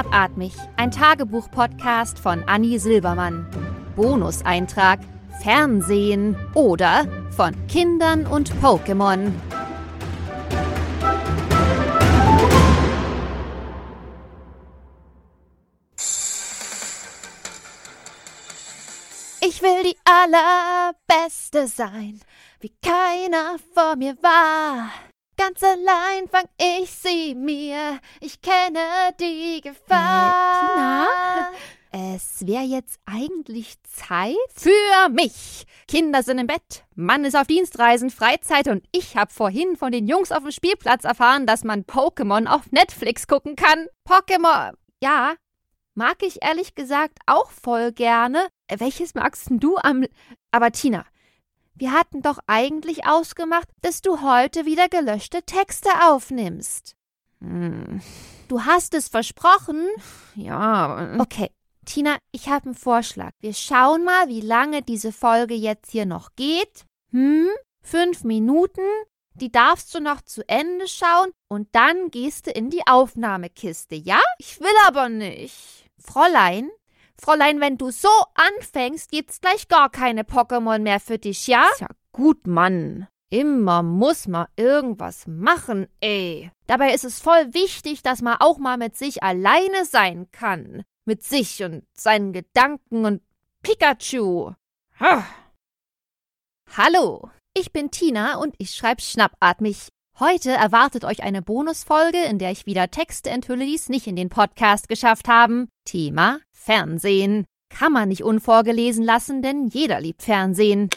Schnappatmig, ein Tagebuch-Podcast von Anni Silbermann. Bonuseintrag Fernsehen oder von Kindern und Pokémon. Ich will die allerbeste sein, wie keiner vor mir war. Ganz allein fang ich sie mir. Ich kenne die Gefahr. Äh, Tina? Es wäre jetzt eigentlich Zeit für mich. Kinder sind im Bett, Mann ist auf Dienstreisen, Freizeit und ich habe vorhin von den Jungs auf dem Spielplatz erfahren, dass man Pokémon auf Netflix gucken kann. Pokémon, ja, mag ich ehrlich gesagt auch voll gerne. Welches magst du am... Aber Tina, wir hatten doch eigentlich ausgemacht, dass du heute wieder gelöschte Texte aufnimmst. Hm. Du hast es versprochen? Ja. Okay, Tina, ich habe einen Vorschlag. Wir schauen mal, wie lange diese Folge jetzt hier noch geht. Hm? Fünf Minuten? Die darfst du noch zu Ende schauen und dann gehst du in die Aufnahmekiste, ja? Ich will aber nicht. Fräulein, Fräulein, wenn du so anfängst, gibt's gleich gar keine Pokémon mehr für dich, ja? Ist ja gut, Mann. Immer muss man irgendwas machen, ey. Dabei ist es voll wichtig, dass man auch mal mit sich alleine sein kann. Mit sich und seinen Gedanken und Pikachu. Ha. Hallo, ich bin Tina und ich schreibe schnappatmig. Heute erwartet euch eine Bonusfolge, in der ich wieder Texte enthülle, die es nicht in den Podcast geschafft haben. Thema Fernsehen. Kann man nicht unvorgelesen lassen, denn jeder liebt Fernsehen.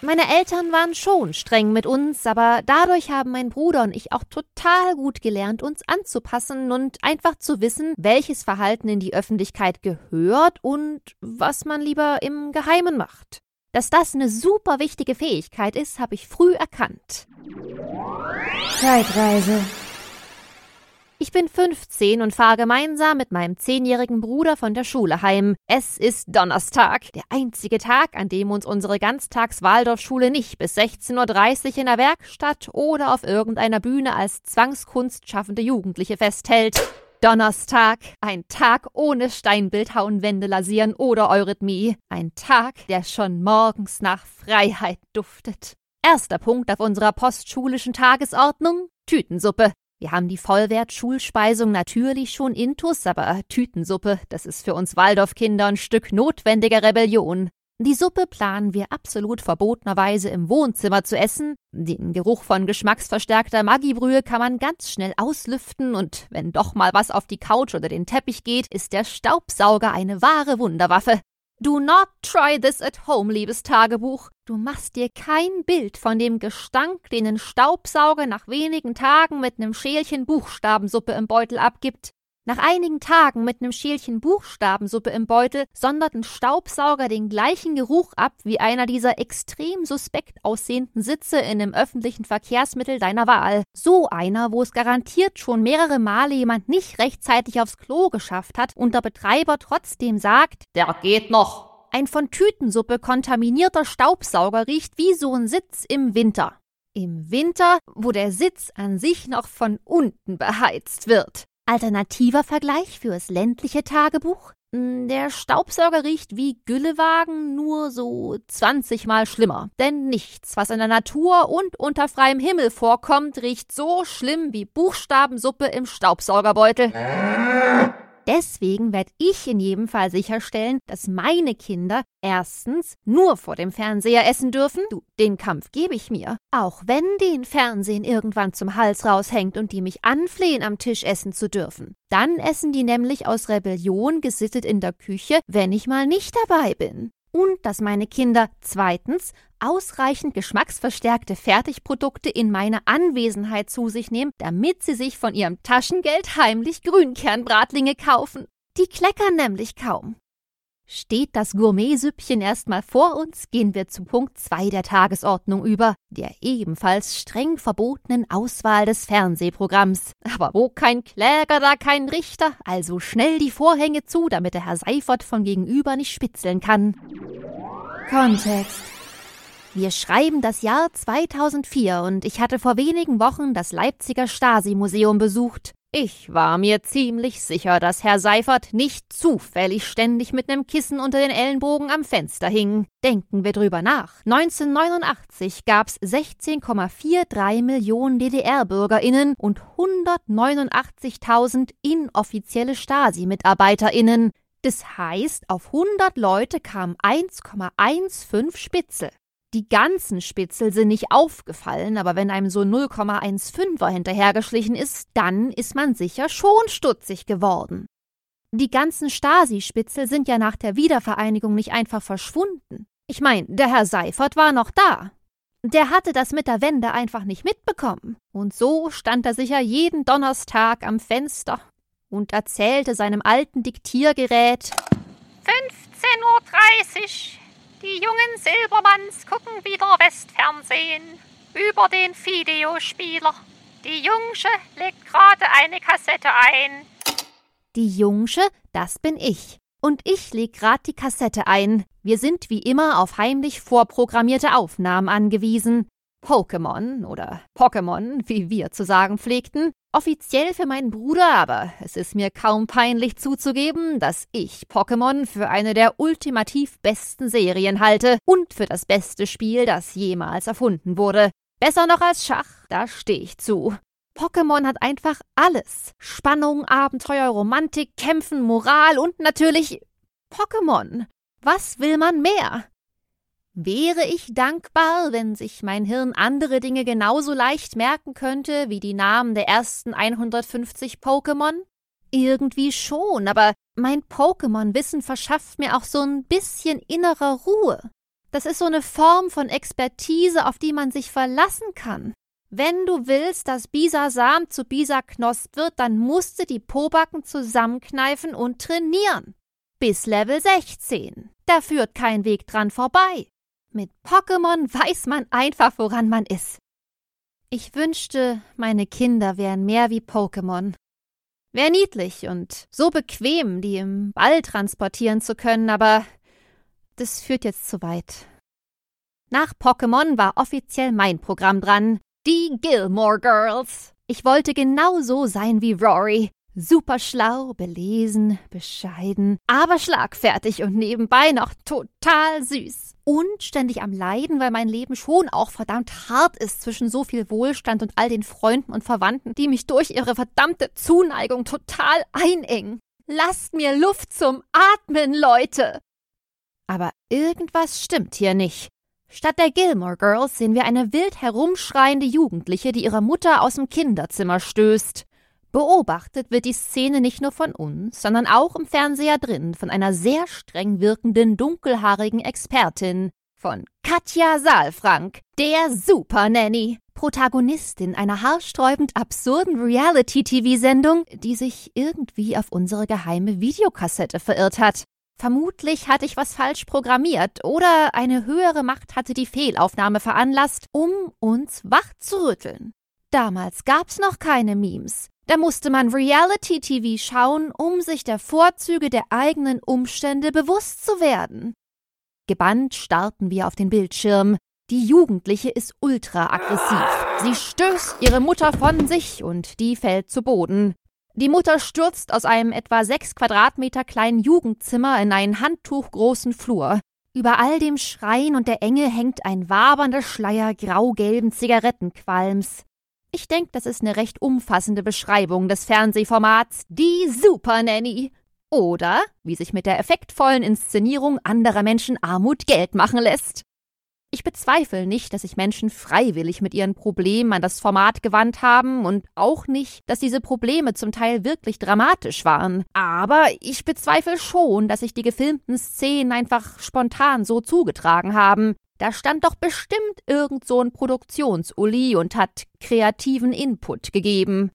Meine Eltern waren schon streng mit uns, aber dadurch haben mein Bruder und ich auch total gut gelernt, uns anzupassen und einfach zu wissen, welches Verhalten in die Öffentlichkeit gehört und was man lieber im Geheimen macht. Dass das eine super wichtige Fähigkeit ist, habe ich früh erkannt. Zeitreise. Ich bin 15 und fahre gemeinsam mit meinem zehnjährigen Bruder von der Schule heim. Es ist Donnerstag, der einzige Tag, an dem uns unsere Ganztags-Waldorfschule nicht bis 16.30 Uhr in der Werkstatt oder auf irgendeiner Bühne als Zwangskunst schaffende Jugendliche festhält. Donnerstag, ein Tag ohne Steinbildhauen, Wände lasieren oder Eurythmie. Ein Tag, der schon morgens nach Freiheit duftet. Erster Punkt auf unserer postschulischen Tagesordnung: Tütensuppe. Wir haben die Vollwert-Schulspeisung natürlich schon intus, aber Tütensuppe, das ist für uns Waldorfkinder ein Stück notwendiger Rebellion. Die Suppe planen wir absolut verbotenerweise im Wohnzimmer zu essen. Den Geruch von geschmacksverstärkter Maggibrühe kann man ganz schnell auslüften und wenn doch mal was auf die Couch oder den Teppich geht, ist der Staubsauger eine wahre Wunderwaffe. Do not try this at home, liebes Tagebuch. Du machst dir kein Bild von dem Gestank, den ein Staubsauger nach wenigen Tagen mit nem Schälchen Buchstabensuppe im Beutel abgibt. Nach einigen Tagen mit nem Schälchen Buchstabensuppe im Beutel sondert ein Staubsauger den gleichen Geruch ab wie einer dieser extrem suspekt aussehenden Sitze in einem öffentlichen Verkehrsmittel deiner Wahl. So einer, wo es garantiert schon mehrere Male jemand nicht rechtzeitig aufs Klo geschafft hat und der Betreiber trotzdem sagt, der geht noch. Ein von Tütensuppe kontaminierter Staubsauger riecht wie so ein Sitz im Winter. Im Winter, wo der Sitz an sich noch von unten beheizt wird. Alternativer Vergleich fürs ländliche Tagebuch? Hm, der Staubsauger riecht wie Güllewagen, nur so 20 mal schlimmer. Denn nichts, was in der Natur und unter freiem Himmel vorkommt, riecht so schlimm wie Buchstabensuppe im Staubsaugerbeutel. Deswegen werde ich in jedem Fall sicherstellen, dass meine Kinder erstens nur vor dem Fernseher essen dürfen. Du, den Kampf gebe ich mir. Auch wenn den Fernsehen irgendwann zum Hals raushängt und die mich anflehen, am Tisch essen zu dürfen. Dann essen die nämlich aus Rebellion gesittet in der Küche, wenn ich mal nicht dabei bin und dass meine Kinder zweitens ausreichend geschmacksverstärkte Fertigprodukte in meiner Anwesenheit zu sich nehmen, damit sie sich von ihrem Taschengeld heimlich Grünkernbratlinge kaufen. Die kleckern nämlich kaum. Steht das Gourmetsüppchen erstmal vor uns, gehen wir zu Punkt 2 der Tagesordnung über, der ebenfalls streng verbotenen Auswahl des Fernsehprogramms. Aber wo kein Kläger, da kein Richter, also schnell die Vorhänge zu, damit der Herr Seifert von gegenüber nicht spitzeln kann. Kontext. Wir schreiben das Jahr 2004 und ich hatte vor wenigen Wochen das Leipziger Stasi-Museum besucht. Ich war mir ziemlich sicher, dass Herr Seifert nicht zufällig ständig mit nem Kissen unter den Ellenbogen am Fenster hing. Denken wir drüber nach. 1989 gab's 16,43 Millionen DDR-BürgerInnen und 189.000 inoffizielle Stasi-MitarbeiterInnen. Das heißt, auf 100 Leute kamen 1,15 Spitzel. Die ganzen Spitzel sind nicht aufgefallen, aber wenn einem so 0,15er hinterhergeschlichen ist, dann ist man sicher schon stutzig geworden. Die ganzen Stasi-Spitzel sind ja nach der Wiedervereinigung nicht einfach verschwunden. Ich meine, der Herr Seifert war noch da. Der hatte das mit der Wende einfach nicht mitbekommen. Und so stand er sicher jeden Donnerstag am Fenster und erzählte seinem alten Diktiergerät 15.30 Uhr. Die jungen Silbermanns gucken wieder Westfernsehen über den Videospieler. Die Jungsche legt gerade eine Kassette ein. Die Jungsche, das bin ich. Und ich leg grad die Kassette ein. Wir sind wie immer auf heimlich vorprogrammierte Aufnahmen angewiesen. Pokémon oder Pokémon, wie wir zu sagen pflegten, offiziell für meinen Bruder, aber es ist mir kaum peinlich zuzugeben, dass ich Pokémon für eine der ultimativ besten Serien halte und für das beste Spiel, das jemals erfunden wurde. Besser noch als Schach, da stehe ich zu. Pokémon hat einfach alles. Spannung, Abenteuer, Romantik, Kämpfen, Moral und natürlich Pokémon. Was will man mehr? Wäre ich dankbar, wenn sich mein Hirn andere Dinge genauso leicht merken könnte wie die Namen der ersten 150 Pokémon? Irgendwie schon, aber mein Pokémon-Wissen verschafft mir auch so ein bisschen innerer Ruhe. Das ist so eine Form von Expertise, auf die man sich verlassen kann. Wenn du willst, dass Bisasam zu Bisaknosp wird, dann musst du die Pobacken zusammenkneifen und trainieren. Bis Level 16. Da führt kein Weg dran vorbei. Mit Pokémon weiß man einfach, woran man ist. Ich wünschte, meine Kinder wären mehr wie Pokémon. Wär niedlich und so bequem, die im Ball transportieren zu können, aber das führt jetzt zu weit. Nach Pokémon war offiziell mein Programm dran, die Gilmore Girls. Ich wollte genau so sein wie Rory, Super schlau, belesen, bescheiden, aber schlagfertig und nebenbei noch total süß. Und ständig am Leiden, weil mein Leben schon auch verdammt hart ist zwischen so viel Wohlstand und all den Freunden und Verwandten, die mich durch ihre verdammte Zuneigung total einengen. Lasst mir Luft zum Atmen, Leute! Aber irgendwas stimmt hier nicht. Statt der Gilmore Girls sehen wir eine wild herumschreiende Jugendliche, die ihre Mutter aus dem Kinderzimmer stößt. Beobachtet wird die Szene nicht nur von uns, sondern auch im Fernseher drin von einer sehr streng wirkenden dunkelhaarigen Expertin, von Katja Saalfrank, der Super Nanny, Protagonistin einer haarsträubend absurden Reality-TV-Sendung, die sich irgendwie auf unsere geheime Videokassette verirrt hat. Vermutlich hatte ich was falsch programmiert oder eine höhere Macht hatte die Fehlaufnahme veranlasst, um uns wach zu rütteln. Damals gab's noch keine Memes. Da musste man Reality-TV schauen, um sich der Vorzüge der eigenen Umstände bewusst zu werden. Gebannt starrten wir auf den Bildschirm. Die Jugendliche ist ultra aggressiv. Sie stößt ihre Mutter von sich und die fällt zu Boden. Die Mutter stürzt aus einem etwa sechs Quadratmeter kleinen Jugendzimmer in einen handtuchgroßen Flur. Über all dem Schreien und der Enge hängt ein wabernder Schleier graugelben Zigarettenqualms. Ich denke, das ist eine recht umfassende Beschreibung des Fernsehformats Die Super Nanny. Oder wie sich mit der effektvollen Inszenierung anderer Menschen Armut Geld machen lässt. Ich bezweifle nicht, dass sich Menschen freiwillig mit ihren Problemen an das Format gewandt haben und auch nicht, dass diese Probleme zum Teil wirklich dramatisch waren. Aber ich bezweifle schon, dass sich die gefilmten Szenen einfach spontan so zugetragen haben. Da stand doch bestimmt irgend so ein Produktionsuli und hat kreativen Input gegeben.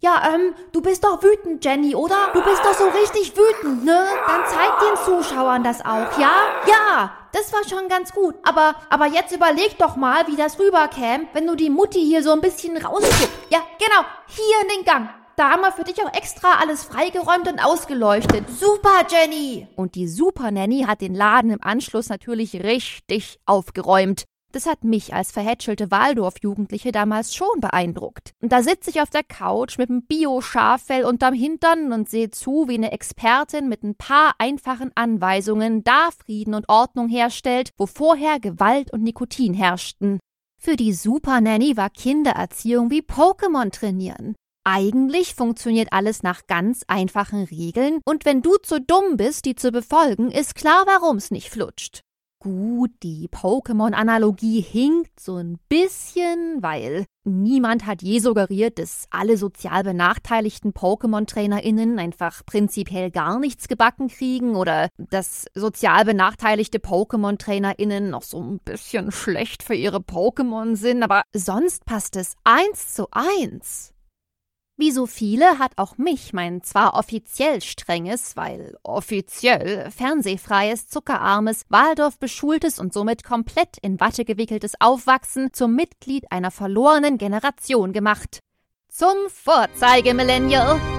Ja, ähm, du bist doch wütend, Jenny, oder? Du bist doch so richtig wütend, ne? Dann zeig den Zuschauern das auch, ja? Ja, das war schon ganz gut. Aber, aber jetzt überleg doch mal, wie das rüberkäme, wenn du die Mutti hier so ein bisschen rausguckst. Ja, genau, hier in den Gang. Da haben wir für dich auch extra alles freigeräumt und ausgeleuchtet. Super, Jenny! Und die Super Nanny hat den Laden im Anschluss natürlich richtig aufgeräumt. Das hat mich als verhätschelte Waldorf-Jugendliche damals schon beeindruckt. Und da sitze ich auf der Couch mit einem Bio-Schaffell unterm Hintern und sehe zu, wie eine Expertin mit ein paar einfachen Anweisungen da Frieden und Ordnung herstellt, wo vorher Gewalt und Nikotin herrschten. Für die Super Nanny war Kindererziehung wie Pokémon trainieren. Eigentlich funktioniert alles nach ganz einfachen Regeln, und wenn du zu dumm bist, die zu befolgen, ist klar, warum's nicht flutscht. Gut, die Pokémon-Analogie hinkt so ein bisschen, weil niemand hat je suggeriert, dass alle sozial benachteiligten Pokémon-TrainerInnen einfach prinzipiell gar nichts gebacken kriegen oder dass sozial benachteiligte Pokémon-TrainerInnen noch so ein bisschen schlecht für ihre Pokémon sind, aber sonst passt es eins zu eins. Wie so viele hat auch mich mein zwar offiziell strenges, weil offiziell fernsehfreies, zuckerarmes, Waldorf beschultes und somit komplett in Watte gewickeltes Aufwachsen zum Mitglied einer verlorenen Generation gemacht. Zum Vorzeigemillennial!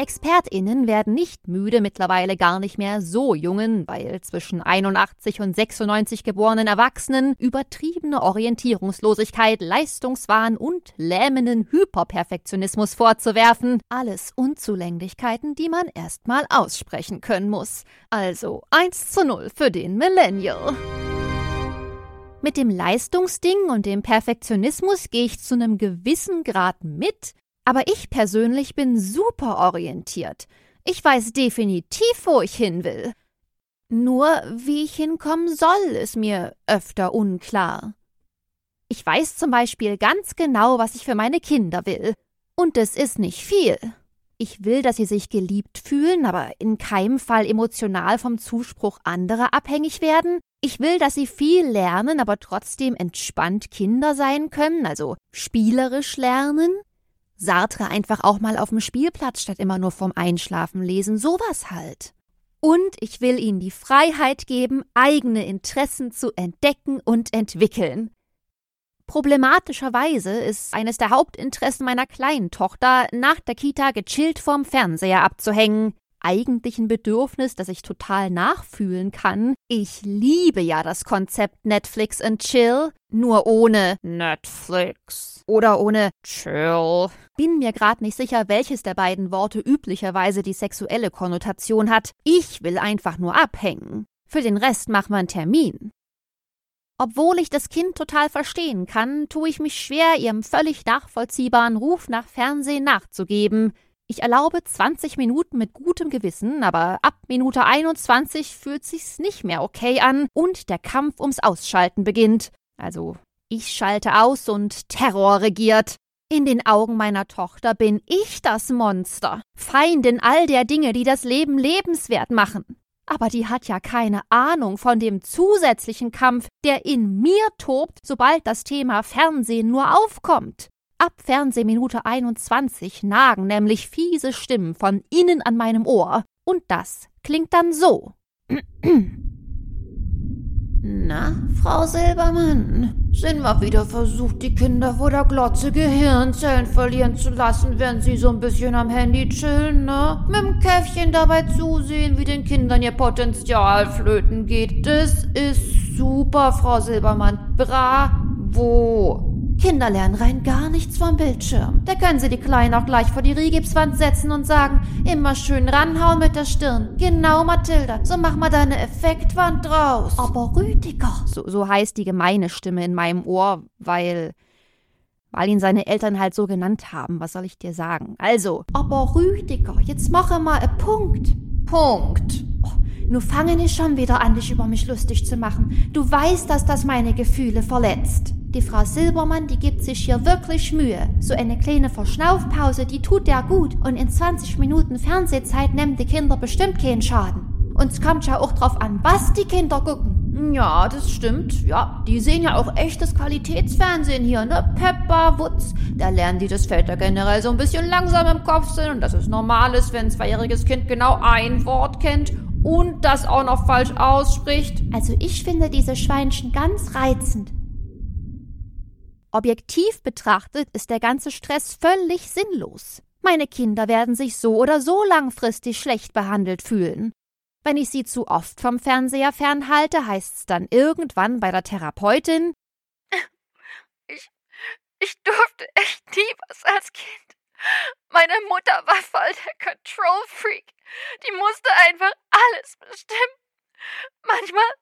ExpertInnen werden nicht müde, mittlerweile gar nicht mehr so jungen, weil zwischen 81 und 96 geborenen Erwachsenen übertriebene Orientierungslosigkeit, Leistungswahn und lähmenden Hyperperfektionismus vorzuwerfen. Alles Unzulänglichkeiten, die man erstmal aussprechen können muss. Also 1 zu 0 für den Millennial. Mit dem Leistungsding und dem Perfektionismus gehe ich zu einem gewissen Grad mit, aber ich persönlich bin super orientiert. Ich weiß definitiv, wo ich hin will. Nur wie ich hinkommen soll, ist mir öfter unklar. Ich weiß zum Beispiel ganz genau, was ich für meine Kinder will. Und es ist nicht viel. Ich will, dass sie sich geliebt fühlen, aber in keinem Fall emotional vom Zuspruch anderer abhängig werden. Ich will, dass sie viel lernen, aber trotzdem entspannt Kinder sein können, also spielerisch lernen. Sartre einfach auch mal auf dem Spielplatz statt immer nur vom Einschlafen lesen, sowas halt. Und ich will ihnen die Freiheit geben, eigene Interessen zu entdecken und entwickeln. Problematischerweise ist eines der Hauptinteressen meiner kleinen Tochter, nach der Kita gechillt vorm Fernseher abzuhängen eigentlich ein Bedürfnis, das ich total nachfühlen kann. Ich liebe ja das Konzept Netflix and Chill, nur ohne Netflix oder ohne Chill. Bin mir gerade nicht sicher, welches der beiden Worte üblicherweise die sexuelle Konnotation hat. Ich will einfach nur abhängen. Für den Rest machen wir einen Termin. Obwohl ich das Kind total verstehen kann, tue ich mich schwer, ihrem völlig nachvollziehbaren Ruf nach Fernsehen nachzugeben. Ich erlaube 20 Minuten mit gutem Gewissen, aber ab Minute 21 fühlt sich's nicht mehr okay an und der Kampf ums Ausschalten beginnt. Also, ich schalte aus und Terror regiert. In den Augen meiner Tochter bin ich das Monster, Feindin all der Dinge, die das Leben lebenswert machen. Aber die hat ja keine Ahnung von dem zusätzlichen Kampf, der in mir tobt, sobald das Thema Fernsehen nur aufkommt. Ab Fernsehminute 21 nagen nämlich fiese Stimmen von innen an meinem Ohr. Und das klingt dann so. Na, Frau Silbermann, sind wir wieder versucht, die Kinder vor der Glotze Gehirnzellen verlieren zu lassen, wenn sie so ein bisschen am Handy chillen, ne? Mit dem Käffchen dabei zusehen, wie den Kindern ihr Potenzial flöten geht. Das ist super, Frau Silbermann. Bravo. Kinder lernen rein gar nichts vom Bildschirm. Da können sie die Kleinen auch gleich vor die Rigipswand setzen und sagen, immer schön ranhauen mit der Stirn. Genau, Mathilda, so mach mal deine Effektwand draus. Aber Rüdiger. So, so heißt die gemeine Stimme in meinem Ohr, weil weil ihn seine Eltern halt so genannt haben. Was soll ich dir sagen? Also. Aber Rüdiger, jetzt mache mal einen Punkt. Punkt. Oh, nur fangen ich schon wieder an, dich über mich lustig zu machen. Du weißt, dass das meine Gefühle verletzt. Die Frau Silbermann, die gibt sich hier wirklich Mühe. So eine kleine Verschnaufpause, die tut der gut. Und in 20 Minuten Fernsehzeit nehmen die Kinder bestimmt keinen Schaden. Und es kommt ja auch drauf an, was die Kinder gucken. Ja, das stimmt. Ja, die sehen ja auch echtes Qualitätsfernsehen hier, ne? Peppa, Wutz. Da lernen die, dass Väter generell so ein bisschen langsam im Kopf sind und dass es normal ist, wenn ein zweijähriges Kind genau ein Wort kennt und das auch noch falsch ausspricht. Also ich finde diese Schweinchen ganz reizend. Objektiv betrachtet ist der ganze Stress völlig sinnlos. Meine Kinder werden sich so oder so langfristig schlecht behandelt fühlen. Wenn ich sie zu oft vom Fernseher fernhalte, heißt's dann irgendwann bei der Therapeutin, Ich, ich durfte echt nie was als Kind. Meine Mutter war voll der Control Freak. Die musste einfach alles bestimmen. Manchmal.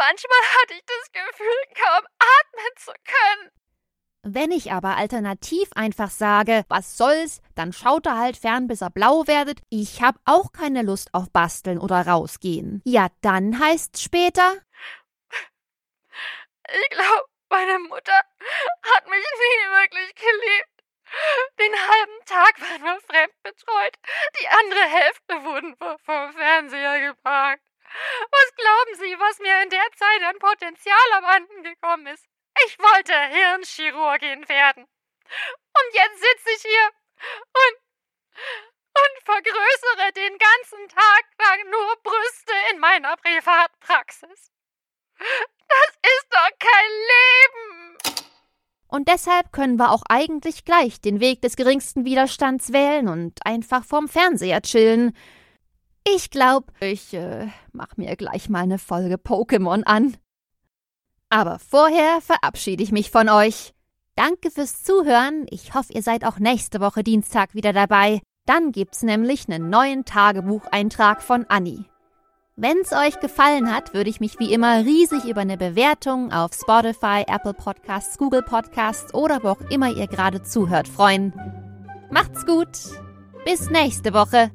Manchmal hatte ich das Gefühl, kaum atmen zu können. Wenn ich aber alternativ einfach sage, was soll's, dann schaut er halt fern, bis er blau werdet, ich hab auch keine Lust auf Basteln oder rausgehen. Ja, dann heißt's später. Ich glaube, meine Mutter hat mich nie wirklich geliebt. Den halben Tag waren wir fremdbetreut, die andere Hälfte wurden vom Fernseher geparkt. Was glauben Sie, was mir in der Zeit an Potenzial abhanden gekommen ist? Ich wollte Hirnchirurgin werden. Und jetzt sitze ich hier und, und vergrößere den ganzen Tag lang nur Brüste in meiner Privatpraxis. Das ist doch kein Leben. Und deshalb können wir auch eigentlich gleich den Weg des geringsten Widerstands wählen und einfach vorm Fernseher chillen. Ich glaub, ich äh, mach mir gleich mal eine Folge Pokémon an. Aber vorher verabschiede ich mich von euch. Danke fürs Zuhören. Ich hoffe, ihr seid auch nächste Woche Dienstag wieder dabei. Dann gibt's nämlich einen neuen Tagebucheintrag von Anni. Wenn's euch gefallen hat, würde ich mich wie immer riesig über eine Bewertung auf Spotify, Apple Podcasts, Google Podcasts oder wo auch immer ihr gerade zuhört freuen. Macht's gut. Bis nächste Woche.